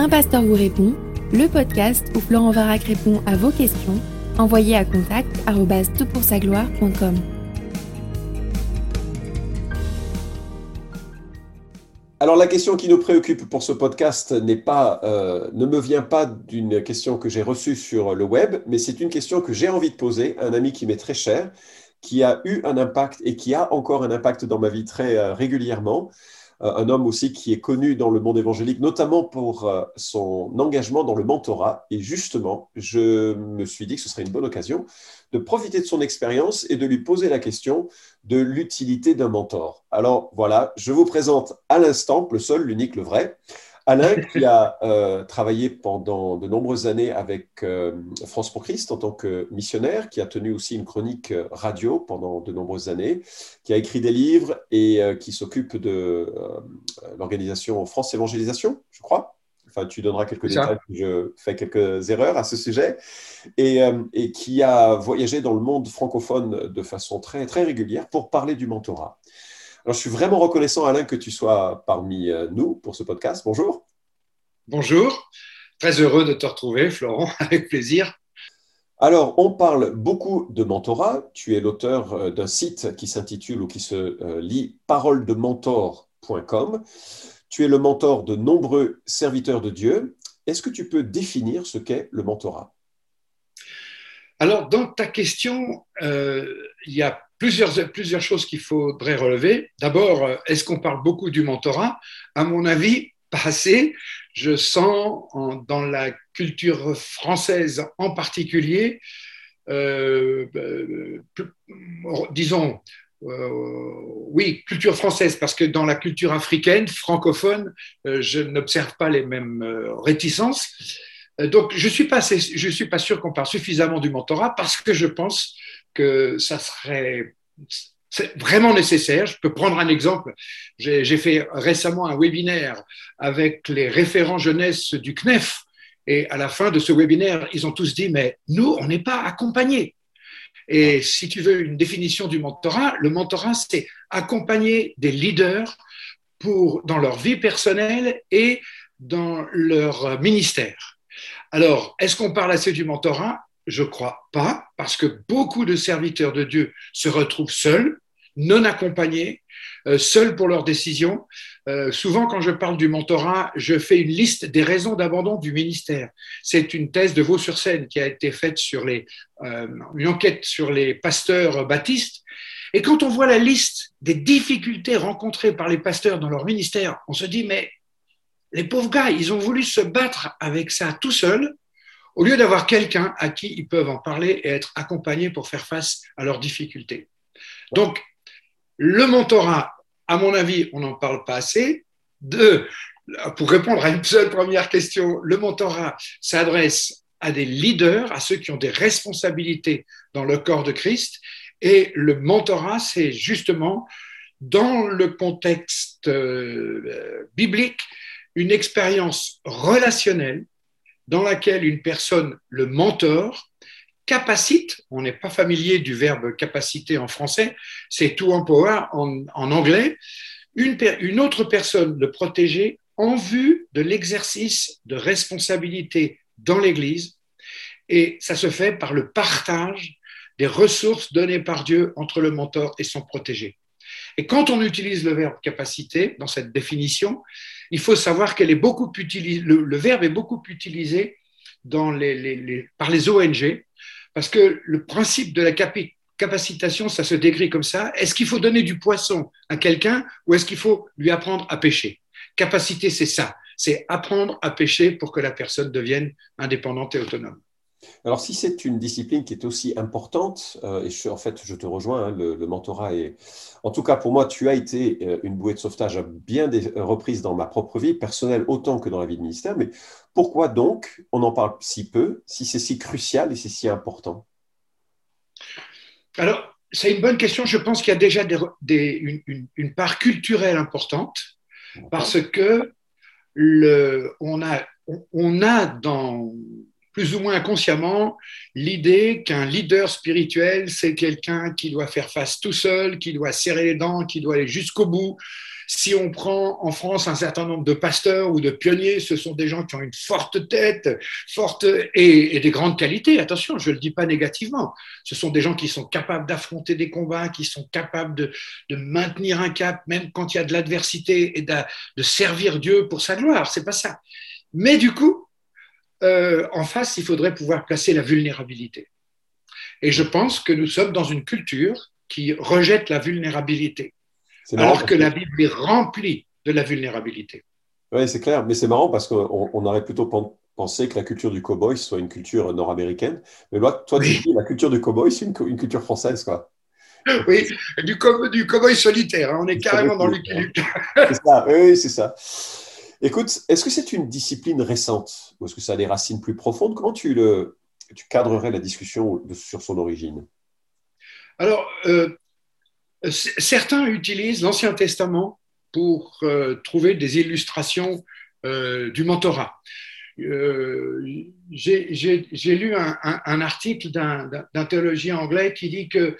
Un pasteur vous répond, le podcast où Florent Varac répond à vos questions, envoyez à contact gloire.com Alors la question qui nous préoccupe pour ce podcast n'est pas, euh, ne me vient pas d'une question que j'ai reçue sur le web, mais c'est une question que j'ai envie de poser à un ami qui m'est très cher, qui a eu un impact et qui a encore un impact dans ma vie très euh, régulièrement. Euh, un homme aussi qui est connu dans le monde évangélique, notamment pour euh, son engagement dans le mentorat. Et justement, je me suis dit que ce serait une bonne occasion de profiter de son expérience et de lui poser la question de l'utilité d'un mentor. Alors voilà, je vous présente à l'instant, le seul, l'unique, le vrai, Alain, qui a euh, travaillé pendant de nombreuses années avec euh, France pour Christ en tant que missionnaire, qui a tenu aussi une chronique euh, radio pendant de nombreuses années, qui a écrit des livres et qui s'occupe de l'organisation France Évangélisation, je crois. Enfin, tu donneras quelques détails, je fais quelques erreurs à ce sujet, et, et, qui a voyagé dans le monde francophone de façon très, très régulière pour parler du mentorat. Alors, je suis vraiment reconnaissant, Alain, que tu sois parmi euh, nous pour ce podcast. Bonjour. Bonjour. Très heureux de te retrouver, Florent, avec plaisir. Alors, on parle beaucoup de mentorat. Tu es l'auteur euh, d'un site qui s'intitule ou qui se euh, lit paroledementor.com. Tu es le mentor de nombreux serviteurs de Dieu. Est-ce que tu peux définir ce qu'est le mentorat? Alors, dans ta question, il y a plusieurs, choses qu'il faudrait relever. D'abord, euh, est-ce qu'on parle beaucoup du mentorat? À mon avis, pas assez. Je sens dans la culture française en particulier, euh, euh, disons, oui, culture française, parce que dans la culture africaine, francophone, je n'observe pas les mêmes réticences. Donc, je ne suis, suis pas sûr qu'on parle suffisamment du mentorat parce que je pense que ça serait vraiment nécessaire. Je peux prendre un exemple. J'ai fait récemment un webinaire avec les référents jeunesse du CNEF. Et à la fin de ce webinaire, ils ont tous dit, mais nous, on n'est pas accompagnés. Et si tu veux une définition du mentorat, le mentorat, c'est accompagner des leaders pour, dans leur vie personnelle et dans leur ministère. Alors, est-ce qu'on parle assez du mentorat? Je crois pas, parce que beaucoup de serviteurs de Dieu se retrouvent seuls, non accompagnés, euh, seuls pour leurs décisions. Euh, souvent, quand je parle du mentorat, je fais une liste des raisons d'abandon du ministère. C'est une thèse de Vaux-sur-Seine qui a été faite sur les, euh, une enquête sur les pasteurs baptistes. Et quand on voit la liste des difficultés rencontrées par les pasteurs dans leur ministère, on se dit, mais les pauvres gars, ils ont voulu se battre avec ça tout seuls au lieu d'avoir quelqu'un à qui ils peuvent en parler et être accompagnés pour faire face à leurs difficultés. Donc, le mentorat, à mon avis, on n'en parle pas assez. Deux, pour répondre à une seule première question, le mentorat s'adresse à des leaders, à ceux qui ont des responsabilités dans le corps de Christ. Et le mentorat, c'est justement, dans le contexte euh, biblique, une expérience relationnelle dans laquelle une personne, le mentor, capacite, on n'est pas familier du verbe capacité en français, c'est to empower en, en anglais, une, une autre personne, le protéger, en vue de l'exercice de responsabilité dans l'Église. Et ça se fait par le partage des ressources données par Dieu entre le mentor et son protégé. Et quand on utilise le verbe capacité dans cette définition, il faut savoir qu'elle est beaucoup utilisée, le, verbe est beaucoup utilisé par les ONG, parce que le principe de la capacitation, ça se décrit comme ça. Est-ce qu'il faut donner du poisson à quelqu'un ou est-ce qu'il faut lui apprendre à pêcher? Capacité, c'est ça. C'est apprendre à pêcher pour que la personne devienne indépendante et autonome. Alors, si c'est une discipline qui est aussi importante, euh, et je, en fait, je te rejoins, hein, le, mentorat est. En tout cas, pour moi, tu as été euh, une bouée de sauvetage à bien des reprises dans ma propre vie, personnelle autant que dans la vie de ministère. Mais pourquoi donc on en parle si peu, si c'est si crucial et c'est si important? Alors, c'est une bonne question. Je pense qu'il y a déjà des, une, part culturelle importante, parce que le, on, a, on a dans plus ou moins inconsciemment l'idée qu'un leader spirituel, c'est quelqu'un qui doit faire face tout seul, qui doit serrer les dents, qui doit aller jusqu'au bout, si on prend en France un certain nombre de pasteurs ou de pionniers, ce sont des gens qui ont une forte tête, forte et, des grandes qualités. Attention, je ne le dis pas négativement. Ce sont des gens qui sont capables d'affronter des combats, qui sont capables de, maintenir un cap, même quand il y a de l'adversité, et de, servir Dieu pour sa gloire. C'est pas ça. Mais du coup, euh, en face, il faudrait pouvoir placer la vulnérabilité. Et je pense que nous sommes dans une culture qui rejette la vulnérabilité alors que, la Bible est remplie de la vulnérabilité. Oui, c'est clair, mais c'est marrant parce qu'on aurait plutôt pensé que la culture du cowboy soit une culture nord-américaine. Mais toi, tu dis la culture du cowboy, c'est une, culture française, quoi. Oui, du, du cowboy solitaire, hein. on est carrément dans le C'est ça, oui, c'est ça. Écoute, est-ce que c'est une discipline récente ou est-ce que ça a des racines plus profondes? Comment tu, le, tu cadrerais la discussion sur son origine? Alors, euh, Certains utilisent l'Ancien Testament pour euh, trouver des illustrations euh, du mentorat. J'ai lu un, article d'un théologien anglais qui dit que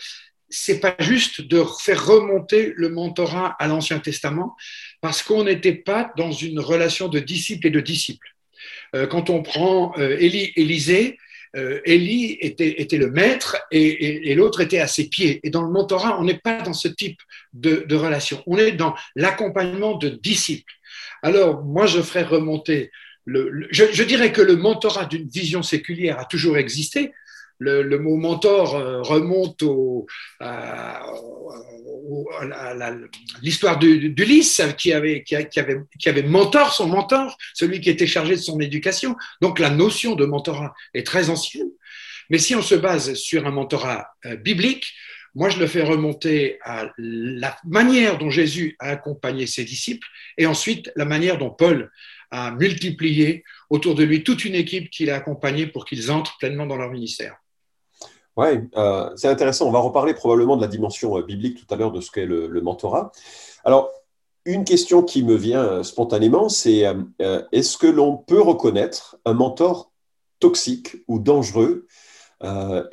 c'est pas juste de faire remonter le mentorat à l'Ancien Testament parce qu'on n'était pas dans une relation de disciple et de disciple. quand on prend Élie, Élisée, euh, Élie était, le maître et, l'autre était à ses pieds. Et dans le mentorat, on n'est pas dans ce type de, relation. On est dans l'accompagnement de disciples. Alors, moi, je ferais remonter. je, dirais que le mentorat d'une vision séculière a toujours existé, le, mot mentor euh, remonte à, l'histoire d'Ulysse qui avait, qui, avait, qui avait mentor son mentor, celui qui était chargé de son éducation. Donc la notion de mentorat est très ancienne. Mais si on se base sur un mentorat euh, biblique, moi je le fais remonter à la manière dont Jésus a accompagné ses disciples et ensuite la manière dont Paul a multiplié autour de lui toute une équipe qu'il a accompagnée pour qu'ils entrent pleinement dans leur ministère. Oui, euh, c'est intéressant. On va reparler probablement de la dimension euh, biblique tout à l'heure de ce qu'est le, mentorat. Alors, une question qui me vient euh, spontanément, c'est est-ce que l'on peut reconnaître un mentor toxique ou dangereux?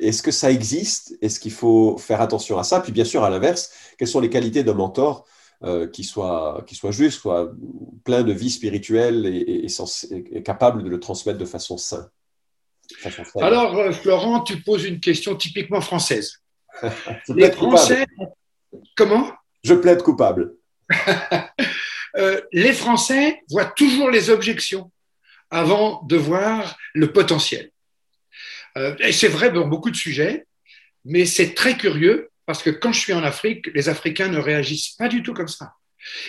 Est-ce que ça existe? Est-ce qu'il faut faire attention à ça? Puis bien sûr, à l'inverse, quelles sont les qualités d'un mentor qui, soit, juste, soit plein de vie spirituelle et capable de le transmettre de façon saine? Alors, euh, Florent, tu poses une question typiquement française. les Français. Comment? Je plaide coupable. Euh, les Français voient toujours les objections avant de voir le potentiel. Euh, et c'est vrai dans beaucoup de sujets, mais c'est très curieux parce que quand je suis en Afrique, les Africains ne réagissent pas du tout comme ça.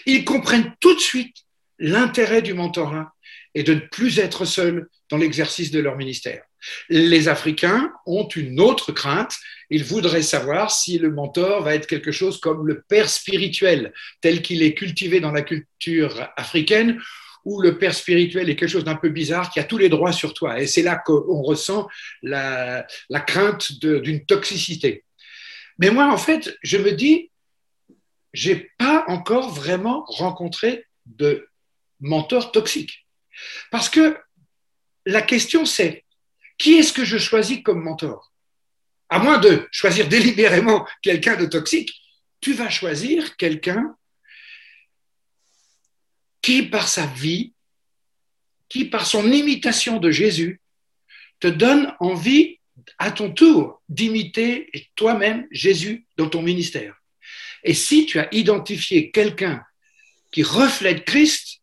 Ils comprennent tout de suite l'intérêt du mentorat et de ne plus être seuls dans l'exercice de leur ministère. Les Africains ont une autre crainte. Ils voudraient savoir si le mentor va être quelque chose comme le père spirituel, tel qu'il est cultivé dans la culture africaine, ou le père spirituel est quelque chose d'un peu bizarre qui a tous les droits sur toi. Et c'est là qu'on ressent la, crainte d'une toxicité. Mais moi, en fait, je me dis, j'ai pas encore vraiment rencontré de mentor toxique. Parce que la question, c'est qui est-ce que je choisis comme mentor? À moins de choisir délibérément quelqu'un de toxique, tu vas choisir quelqu'un qui, par sa vie, qui, par son imitation de Jésus, te donne envie à ton tour d'imiter toi-même Jésus dans ton ministère. Et si tu as identifié quelqu'un qui reflète Christ,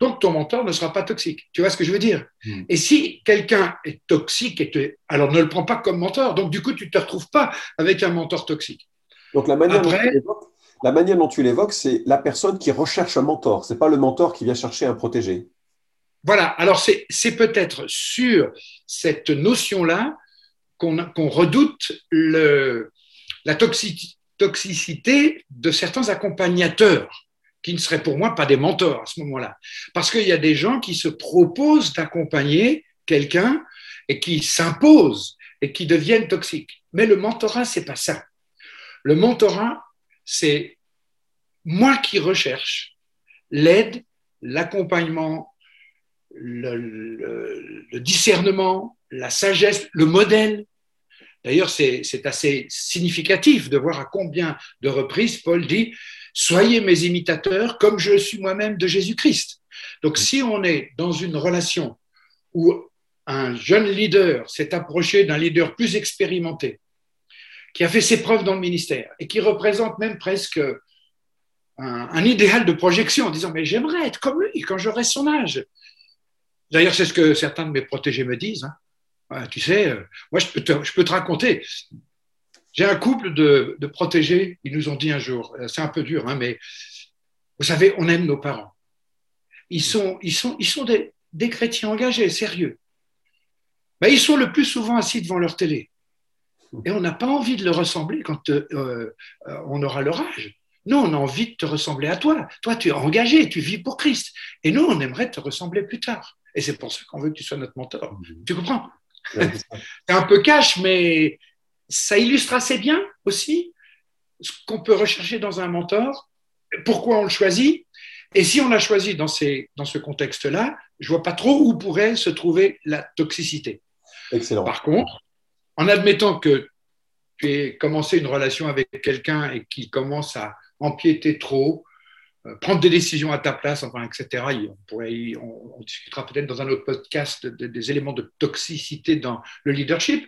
donc ton mentor ne sera pas toxique. Tu vois ce que je veux dire? Hmm. Et si quelqu'un est toxique, alors ne le prends pas comme mentor. Donc du coup, tu ne te retrouves pas avec un mentor toxique. Donc la manière, dont, tu l'évoques, c'est la personne qui recherche un mentor. Ce n'est pas le mentor qui vient chercher un protégé. Voilà, alors c'est peut-être sur cette notion-là qu'on redoute le, la toxicité de certains accompagnateurs qui ne seraient pour moi pas des mentors à ce moment-là. Parce qu'il y a des gens qui se proposent d'accompagner quelqu'un et qui s'imposent et qui deviennent toxiques. Mais le mentorat, c'est pas ça. Le mentorat, c'est moi qui recherche l'aide, l'accompagnement, le, discernement, la sagesse, le modèle. D'ailleurs, c'est assez significatif de voir à combien de reprises Paul dit Soyez mes imitateurs comme je suis moi-même de Jésus-Christ. Donc, si on est dans une relation où un jeune leader s'est approché d'un leader plus expérimenté, qui a fait ses preuves dans le ministère et qui représente même presque un, idéal de projection en disant Mais j'aimerais être comme lui quand j'aurai son âge. D'ailleurs, c'est ce que certains de mes protégés me disent. Hein. tu sais, euh, moi, je peux te, je peux te raconter. J'ai un couple de, protégés, ils nous ont dit un jour, euh, c'est un peu dur, hein, mais vous savez, on aime nos parents. Ils sont, ils sont, ils sont des, des chrétiens engagés, sérieux. Ils sont le plus souvent assis devant leur télé. Et on n'a pas envie de le ressembler quand euh, on aura leur âge. Nous, on a envie de te ressembler à toi. Toi, tu es engagé, tu vis pour Christ. Et nous, on aimerait te ressembler plus tard. Et c'est pour ça qu'on veut que tu sois notre mentor. Mhm. Tu comprends? C'est un peu cash, mais ça illustre assez bien aussi ce qu'on peut rechercher dans un mentor, pourquoi on le choisit. Et si on l'a choisi dans, ces, dans ce contexte-là, je vois pas trop où pourrait se trouver la toxicité. Excellent. Par contre, en admettant que tu aies commencé une relation avec quelqu'un et qu'il commence à empiéter trop, euh, prendre des décisions à ta place, enfin, etc. On, pourrait, on, discutera peut-être dans un autre podcast des éléments de toxicité dans le leadership.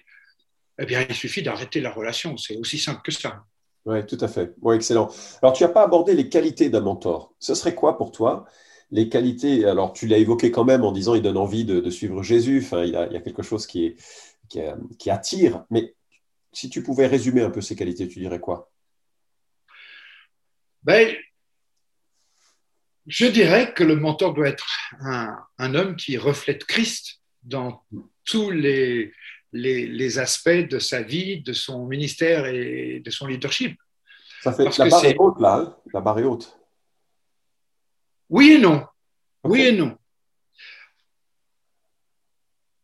Eh bien, il suffit d'arrêter la relation. C'est aussi simple que ça. Oui, tout à fait. Oui, excellent. Alors, tu n'as pas abordé les qualités d'un mentor. Ce serait quoi pour toi les qualités? Alors, tu l'as évoqué quand même en disant il donne envie de, suivre Jésus. Enfin, il y, a, il y, a, quelque chose qui, est, qui, qui attire. Mais si tu pouvais résumer un peu ces qualités, tu dirais quoi? Ben, je dirais que le mentor doit être un, homme qui reflète Christ dans tous les, les, aspects de sa vie, de son ministère et de son leadership. Ça fait la barre est haute là, hein. la barre est haute. Oui et non. Oui et non.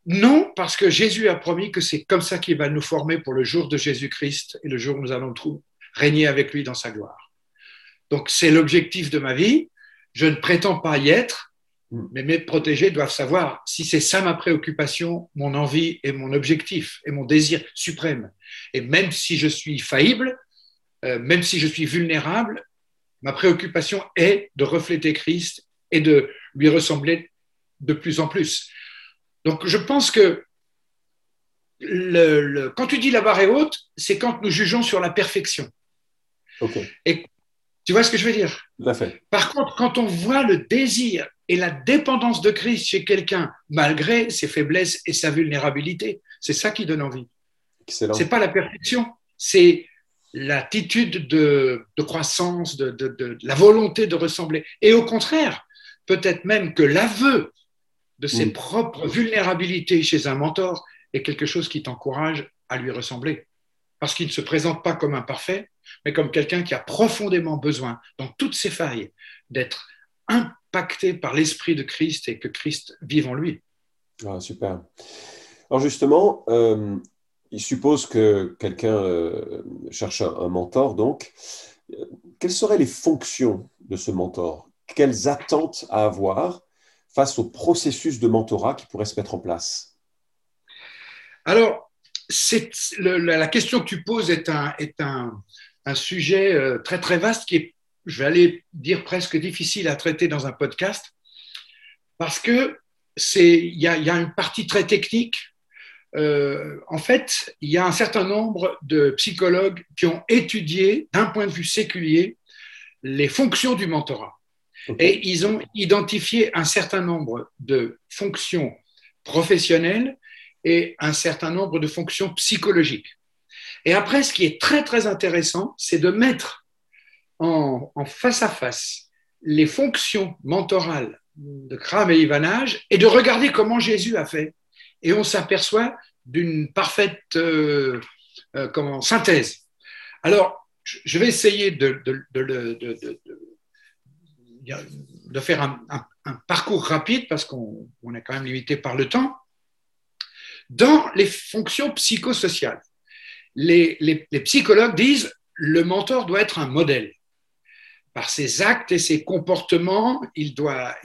Non, parce que Jésus a promis que c'est comme ça qu'il va nous former pour le jour de Jésus-Christ et le jour où nous allons régner avec lui dans sa gloire. Donc c'est l'objectif de ma vie. Je ne prétends pas y être. Mais mes protégés doivent savoir si c'est ça ma préoccupation, mon envie et mon objectif et mon désir suprême. Et même si je suis faillible, euh, même si je suis vulnérable, ma préoccupation est de refléter Christ et de lui ressembler de plus en plus. Donc je pense que le, quand tu dis la barre est haute, c'est quand nous jugeons sur la perfection. Et tu vois ce que je veux dire? Tout à fait. Par contre, quand on voit le désir et la dépendance de Christ chez quelqu'un, malgré ses faiblesses et sa vulnérabilité, c'est ça qui donne envie. C'est pas la perfection, c'est l'attitude de, croissance, de, la volonté de ressembler. Et au contraire, peut-être même que l'aveu de ses propres vulnérabilités chez un mentor est quelque chose qui t'encourage à lui ressembler. Parce qu'il ne se présente pas comme un parfait, mais comme quelqu'un qui a profondément besoin, dans toutes ses failles, d'être impacté par l'Esprit de Christ et que Christ vive en lui. Ah, super. Alors justement, euh, il suppose que quelqu'un euh, cherche un, mentor, donc. Quelles seraient les fonctions de ce mentor? Quelles attentes à avoir face au processus de mentorat qui pourrait se mettre en place? Alors, la question que tu poses est un, est un, un sujet euh, très très vaste qui est, je vais aller dire presque difficile à traiter dans un podcast, parce que c'est il y, y a, une partie très technique. Euh, en fait, il y a un certain nombre de psychologues qui ont étudié d'un point de vue séculier les fonctions du mentorat. Et ils ont identifié un certain nombre de fonctions professionnelles et un certain nombre de fonctions psychologiques. Et après, ce qui est très, très intéressant, c'est de mettre en, face à face les fonctions mentorales de Kram et Ivanage et de regarder comment Jésus a fait. Et on s'aperçoit d'une parfaite euh, euh, synthèse. Alors, je vais essayer de, faire un, parcours rapide parce qu'on est quand même limité par le temps. Dans les fonctions psychosociales, les, psychologues disent le mentor doit être un modèle. Par ses actes et ses comportements, il doit,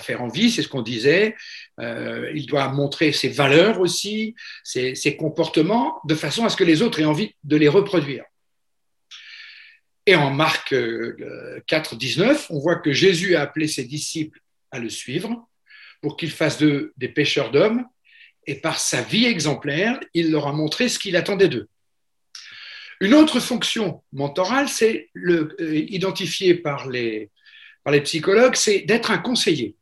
faire envie, c'est ce qu'on disait, euh, il doit montrer ses valeurs aussi, ses, comportements, de façon à ce que les autres aient envie de les reproduire. Et en Marc 4, 19, on voit que Jésus a appelé ses disciples à le suivre pour qu'ils fassent d'eux des pêcheurs d'hommes, et par sa vie exemplaire, il leur a montré ce qu'il attendait d'eux. Une autre fonction mentorale, c'est le, euh, identifié par les, par les psychologues, c'est d'être un conseiller.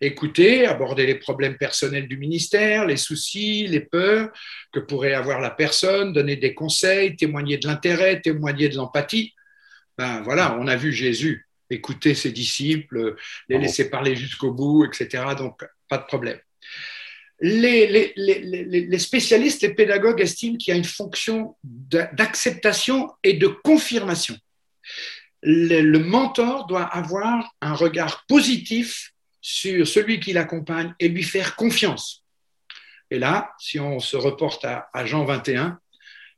Écouter, aborder les problèmes personnels du ministère, les soucis, les peurs que pourrait avoir la personne, donner des conseils, témoigner de l'intérêt, témoigner de l'empathie. Ben voilà, on a vu Jésus écouter ses disciples, les laisser parler jusqu'au bout, etc. Donc, pas de problème les, spécialistes, les pédagogues estiment qu'il y a une fonction d'acceptation et de confirmation. Le, mentor doit avoir un regard positif sur celui qui l'accompagne et lui faire confiance. Et là, si on se reporte à, à Jean 21,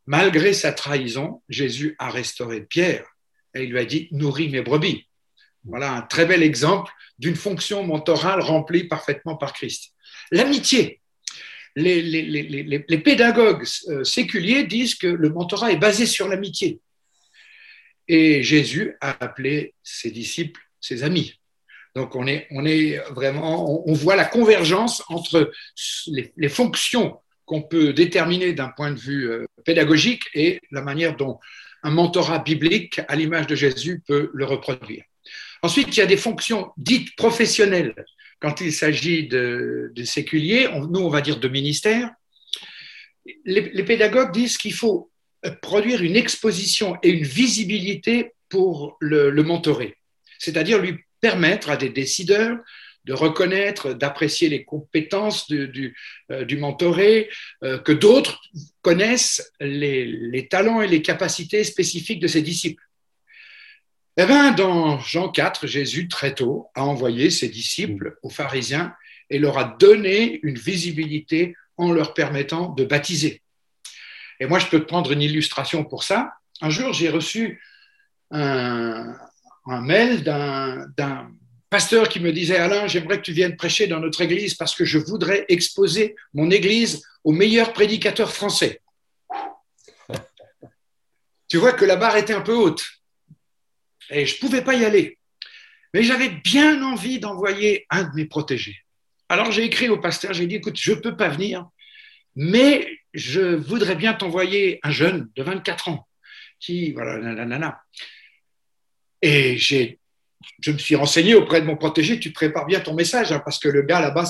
malgré sa trahison, Jésus a restauré Pierre et il lui a dit Nourris mes brebis. Voilà un très bel exemple d'une fonction mentorale remplie parfaitement par Christ. L'amitié. Les, pédagogues euh, séculiers disent que le mentorat est basé sur l'amitié. Et Jésus a appelé ses disciples ses amis. Donc on est, on vraiment, on voit la convergence entre les, fonctions qu'on peut déterminer d'un point de vue euh, pédagogique et la manière dont un mentorat biblique, à l'image de Jésus, peut le reproduire. Ensuite, il y a des fonctions dites professionnelles quand il s'agit de, séculiers, nous on va dire de ministères, les, pédagogues disent qu'il faut produire une exposition et une visibilité pour le, mentorer, c'est-à-dire lui permettre à des décideurs de reconnaître, d'apprécier les compétences du, euh, mentoré, euh, que d'autres connaissent les, talents et les capacités spécifiques de ses disciples. Eh bien, dans Jean 4, Jésus, très tôt, a envoyé ses disciples aux pharisiens et leur a donné une visibilité en leur permettant de baptiser. Et moi, je peux te prendre une illustration pour ça. Un jour, j'ai reçu un, mail d'un pasteur qui me disait Alain, j'aimerais que tu viennes prêcher dans notre église parce que je voudrais exposer mon église aux meilleurs prédicateurs français. tu vois que la barre était un peu haute. Et je ne pouvais pas y aller. Mais j'avais bien envie d'envoyer un de mes protégés. Alors j'ai écrit au pasteur, j'ai dit, écoute, je ne peux pas venir, mais je voudrais bien t'envoyer un jeune de 24 ans qui, voilà. Et j'ai, je me suis renseigné auprès de mon protégé, tu prépares bien ton message, hein, parce que le gars là-bas,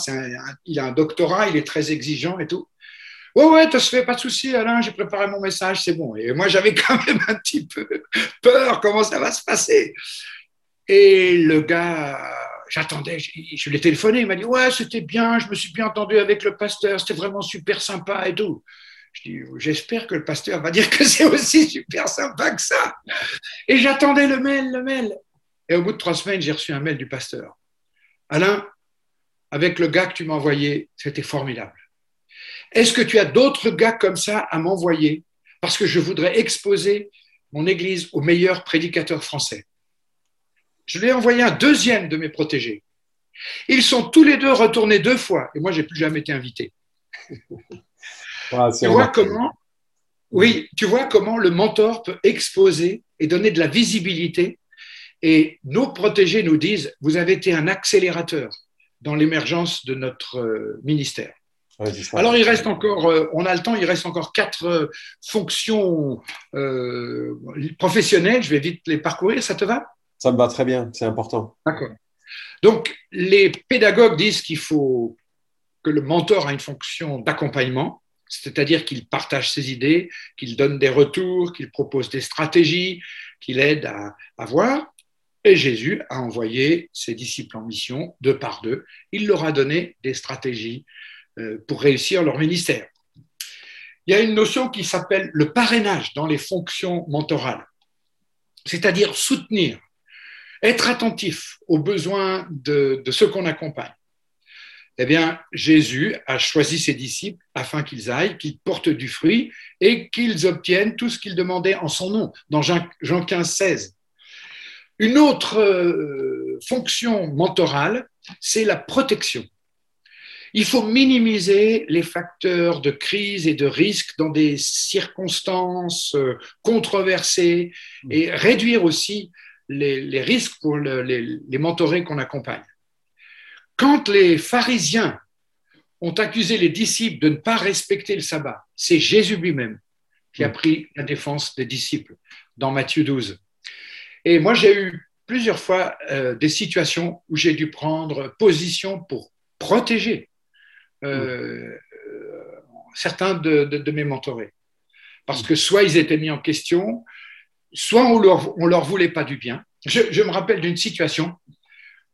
il a un doctorat, il est très exigeant et tout. Ouais, ouais, ça se fait, pas de souci, Alain, j'ai préparé mon message, c'est bon. Et moi, j'avais quand même un petit peu peur, comment ça va se passer. Et le gars, j'attendais, je, l'ai téléphoné, il m'a dit, ouais, c'était bien, je me suis bien entendu avec le pasteur, c'était vraiment super sympa et tout. Je dis, j'espère que le pasteur va dire que c'est aussi super sympa que ça. Et j'attendais le mail, le mail. Et au bout de trois semaines, j'ai reçu un mail du pasteur. Alain, avec le gars que tu m'as envoyé, c'était formidable. Est-ce que tu as d'autres gars comme ça à m'envoyer Parce que je voudrais exposer mon église aux meilleurs prédicateurs français? Je lui ai envoyé un deuxième de mes protégés. Ils sont tous les deux retournés deux fois et moi, j'ai plus jamais été invité. tu vois comment Oui, tu vois comment le mentor peut exposer et donner de la visibilité. Et nos protégés nous disent, vous avez été un accélérateur dans l'émergence de notre euh, Alors, il reste encore, euh, on a le temps, il reste encore quatre euh, fonctions euh, professionnelles. Je vais vite les parcourir, ça te va? Ça me va très bien, c'est important. D'accord. Donc, les pédagogues disent qu'il faut que le mentor a une fonction d'accompagnement, c'est-à-dire qu'il partage ses idées, qu'il donne des retours, qu'il propose des stratégies, qu'il aide à, à voir. Et Jésus a envoyé ses disciples en mission deux par deux. Il leur a donné des stratégies pour réussir leur ministère. Il y a une notion qui s'appelle le parrainage dans les fonctions mentorales, c'est-à-dire soutenir, être attentif aux besoins de, ceux qu'on accompagne. Eh bien, Jésus a choisi ses disciples afin qu'ils aillent, qu'ils portent du fruit et qu'ils obtiennent tout ce qu'ils demandaient en son nom, dans Jean 15, 16. Une autre euh, fonction mentorale, c'est la protection. Il faut minimiser les facteurs de crise et de risque dans des circonstances euh, controversées et réduire aussi les, risques pour les, les mentorés qu'on accompagne. Quand les pharisiens ont accusé les disciples de ne pas respecter le sabbat, c'est Jésus lui-même qui a mm. pris la défense des disciples dans Matthieu 12. Et moi, j'ai eu plusieurs fois euh, des situations où j'ai dû prendre position pour protéger euh, certains de, mes mentorés. Parce que soit ils étaient mis en question, soit on leur, on leur voulait pas du bien. Je, me rappelle d'une situation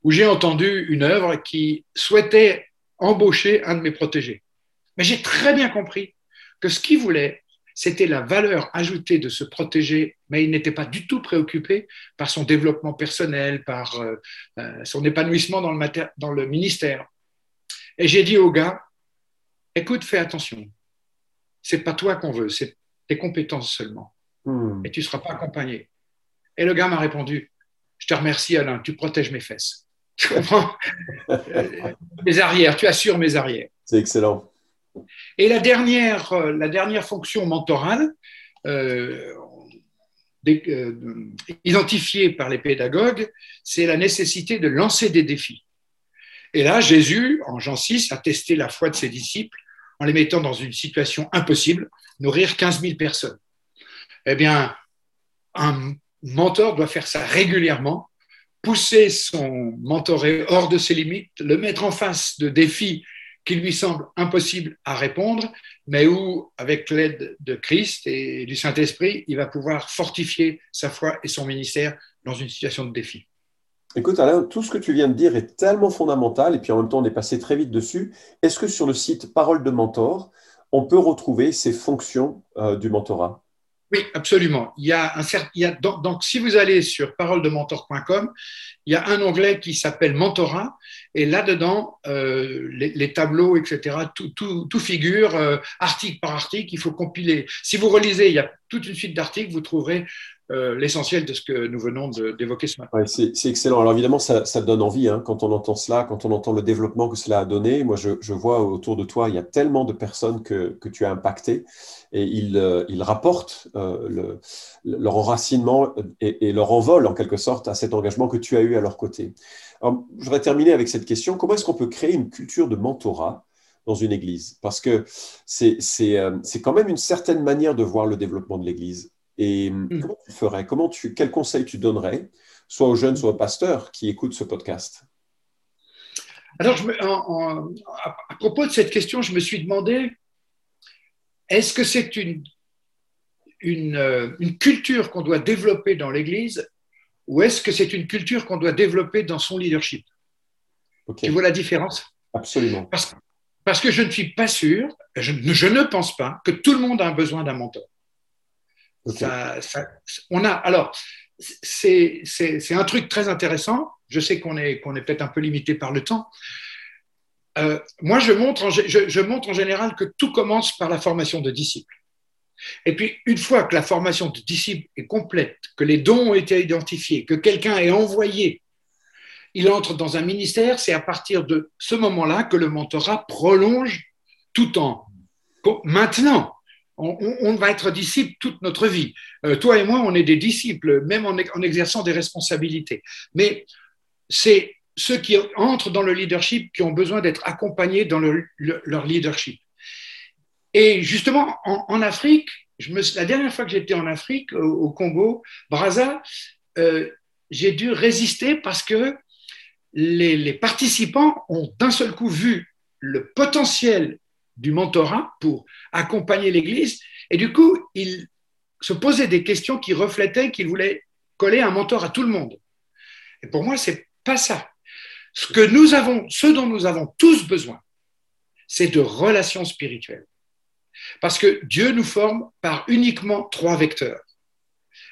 où j'ai entendu une œuvre qui souhaitait embaucher un de mes protégés. Mais j'ai très bien compris que ce qu'il voulait, c'était la valeur ajoutée de se protéger, mais il n'était pas du tout préoccupé par son développement personnel, par euh, euh, son épanouissement dans le, dans le ministère. Et j'ai dit au gars, écoute, fais attention. C'est pas toi qu'on veut, c'est tes compétences seulement. Hmm. Et tu ne seras pas accompagné. Et le gars m'a répondu, je te remercie Alain, tu protèges mes fesses. Tu comprends? Mes arrières, tu assures mes arrières. C'est excellent. Et la dernière, euh, la dernière fonction mentorale, euh, euh, identifiée par les pédagogues, c'est la nécessité de lancer des défis. Et là, Jésus, en Jean 6, a testé la foi de ses disciples en les mettant dans une situation impossible, nourrir 15 000 personnes. Eh bien, un mentor doit faire ça régulièrement, pousser son mentoré hors de ses limites, le mettre en face de défis qui lui semblent impossibles à répondre, mais où, avec l'aide de Christ et du Saint-Esprit, il va pouvoir fortifier sa foi et son ministère dans une situation de défi. Écoute, Alain, tout ce que tu viens de dire est tellement fondamental, et puis en même temps, on est passé très vite dessus. Est-ce que sur le site Parole de Mentor, on peut retrouver ces fonctions euh, du mentorat? Oui, absolument. Il y a donc, si vous allez sur paroledementor.com, il y a un onglet qui s'appelle Mentorat, et là-dedans, euh, les, tableaux, etc., tout figure, euh, article par article, il faut compiler. Si vous relisez, il y a toute une suite d'articles, vous trouverez euh, l'essentiel de ce que nous venons d'évoquer ce matin. c'est excellent. Alors évidemment, ça, donne envie hein, quand on entend cela, quand on entend le développement que cela a donné. Moi, je, vois autour de toi, il y a tellement de personnes que, tu as impactées et ils, euh, rapportent euh, leur enracinement et, leur envol en quelque sorte à cet engagement que tu as eu à leur côté. Alors, je voudrais terminer avec cette question. Comment est-ce qu'on peut créer une culture de mentorat dans une église? Parce que c'est quand même une certaine manière de voir le développement de l'église. Et mm. comment tu ferais? Comment tu, Quel conseil tu donnerais, soit aux jeunes, soit aux pasteurs qui écoutent ce podcast? Alors, à, propos de cette question, je me suis demandé est-ce que c'est une, une, euh, une, culture qu'on doit développer dans l'Église ou est-ce que c'est une culture qu'on doit développer dans son leadership? Tu vois la différence? Absolument. Parce, parce, que je ne suis pas sûr, je, je ne pense pas que tout le monde a besoin d'un mentor on a, alors, c'est un truc très intéressant. Je sais qu'on est, est peut-être un peu limité par le temps. Euh, moi, je montre, en, je, montre en général que tout commence par la formation de disciples. Et puis, une fois que la formation de disciples est complète, que les dons ont été identifiés, que quelqu'un est envoyé, il entre dans un ministère, c'est à partir de ce moment-là que le mentorat prolonge tout en maintenant on, va être disciple toute notre vie. Euh, toi et moi, on est des disciples, même en, exerçant des responsabilités. Mais c'est ceux qui entrent dans le leadership qui ont besoin d'être accompagnés dans leur leadership. Et justement, en, Afrique, la dernière fois que j'étais en Afrique, au, Congo, Brazza, euh, j'ai dû résister parce que les participants ont d'un seul coup vu le potentiel du mentorat pour accompagner l'Église. Et du coup, il se posait des questions qui reflétaient qu'il voulait coller un mentor à tout le monde. Et pour moi, c'est pas ça. Ce que nous avons, ce dont nous avons tous besoin, c'est de relations spirituelles. Parce que Dieu nous forme par uniquement trois vecteurs.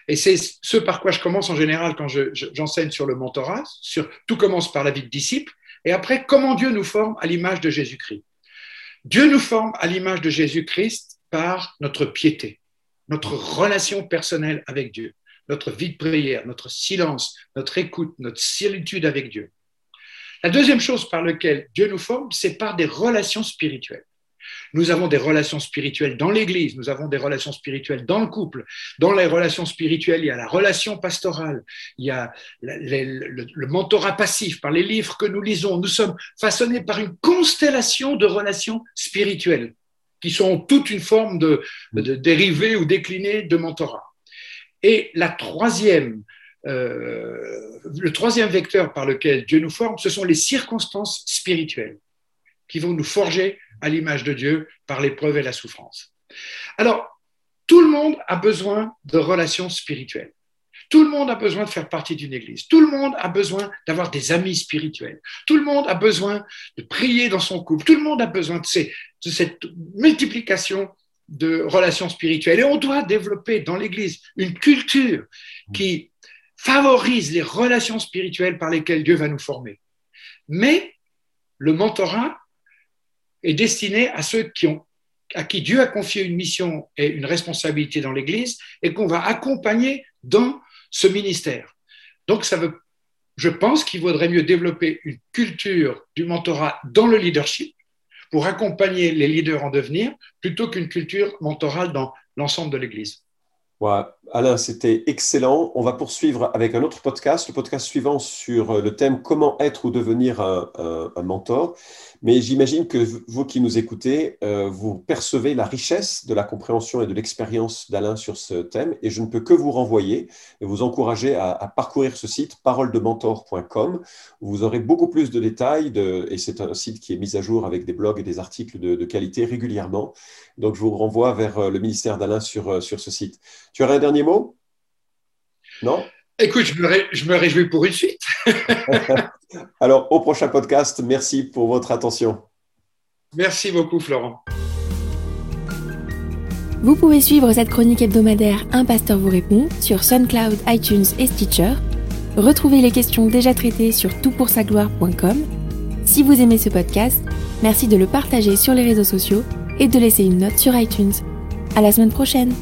Et c'est ce par quoi je commence en général quand j'enseigne sur le mentorat. Sur, tout commence par la vie de disciple. Et après, comment Dieu nous forme à l'image de Jésus-Christ. Dieu nous forme à l'image de Jésus-Christ par notre piété, notre relation personnelle avec Dieu, notre vie de prière, notre silence, notre écoute, notre solitude avec Dieu. La deuxième chose par laquelle Dieu nous forme, c'est par des relations spirituelles. Nous avons des relations spirituelles dans l'Église, nous avons des relations spirituelles dans le couple. Dans les relations spirituelles, il y a la relation pastorale, il y a le, mentorat passif par les livres que nous lisons. Nous sommes façonnés par une constellation de relations spirituelles qui sont toute une forme de, de dérivée ou déclinée de mentorat. Et la troisième, euh, le troisième vecteur par lequel Dieu nous forme, ce sont les circonstances spirituelles qui vont nous forger à l'image de Dieu par l'épreuve et la souffrance. Alors, tout le monde a besoin de relations spirituelles. Tout le monde a besoin de faire partie d'une église. Tout le monde a besoin d'avoir des amis spirituels. Tout le monde a besoin de prier dans son couple. Tout le monde a besoin de, cette multiplication de relations spirituelles. Et on doit développer dans l'église une culture qui favorise les relations spirituelles par lesquelles Dieu va nous former. Mais le mentorat est destiné à ceux qui ont, à qui Dieu a confié une mission et une responsabilité dans l'Église et qu'on va accompagner dans ce ministère. Donc, ça veut, je pense qu'il vaudrait mieux développer une culture du mentorat dans le leadership pour accompagner les leaders en devenir plutôt qu'une culture mentorale dans l'ensemble de l'Église. Alain, c'était excellent. On va poursuivre avec un autre podcast, le podcast suivant sur le thème comment être ou devenir un mentor. Mais j'imagine que vous qui nous écoutez, euh, vous percevez la richesse de la compréhension et de l'expérience d'Alain sur ce thème. Et je ne peux que vous renvoyer et vous encourager à, parcourir ce site paroledementor.com où vous aurez beaucoup plus de détails. De, et c'est un site qui est mis à jour avec des blogs et des articles de, de qualité régulièrement. Donc je vous renvoie vers euh, le ministère d'Alain sur, euh, sur ce site. Tu aurais un dernier mot? Non? Écoute, je me, réjouis pour une suite. Alors, au prochain podcast, merci pour votre attention. Merci beaucoup, Florent. Vous pouvez suivre cette chronique hebdomadaire Un pasteur vous répond sur SoundCloud, iTunes et Stitcher. Retrouvez les questions déjà traitées sur toutpoursagloire.com. Si vous aimez ce podcast, merci de le partager sur les réseaux sociaux et de laisser une note sur iTunes. À la semaine prochaine!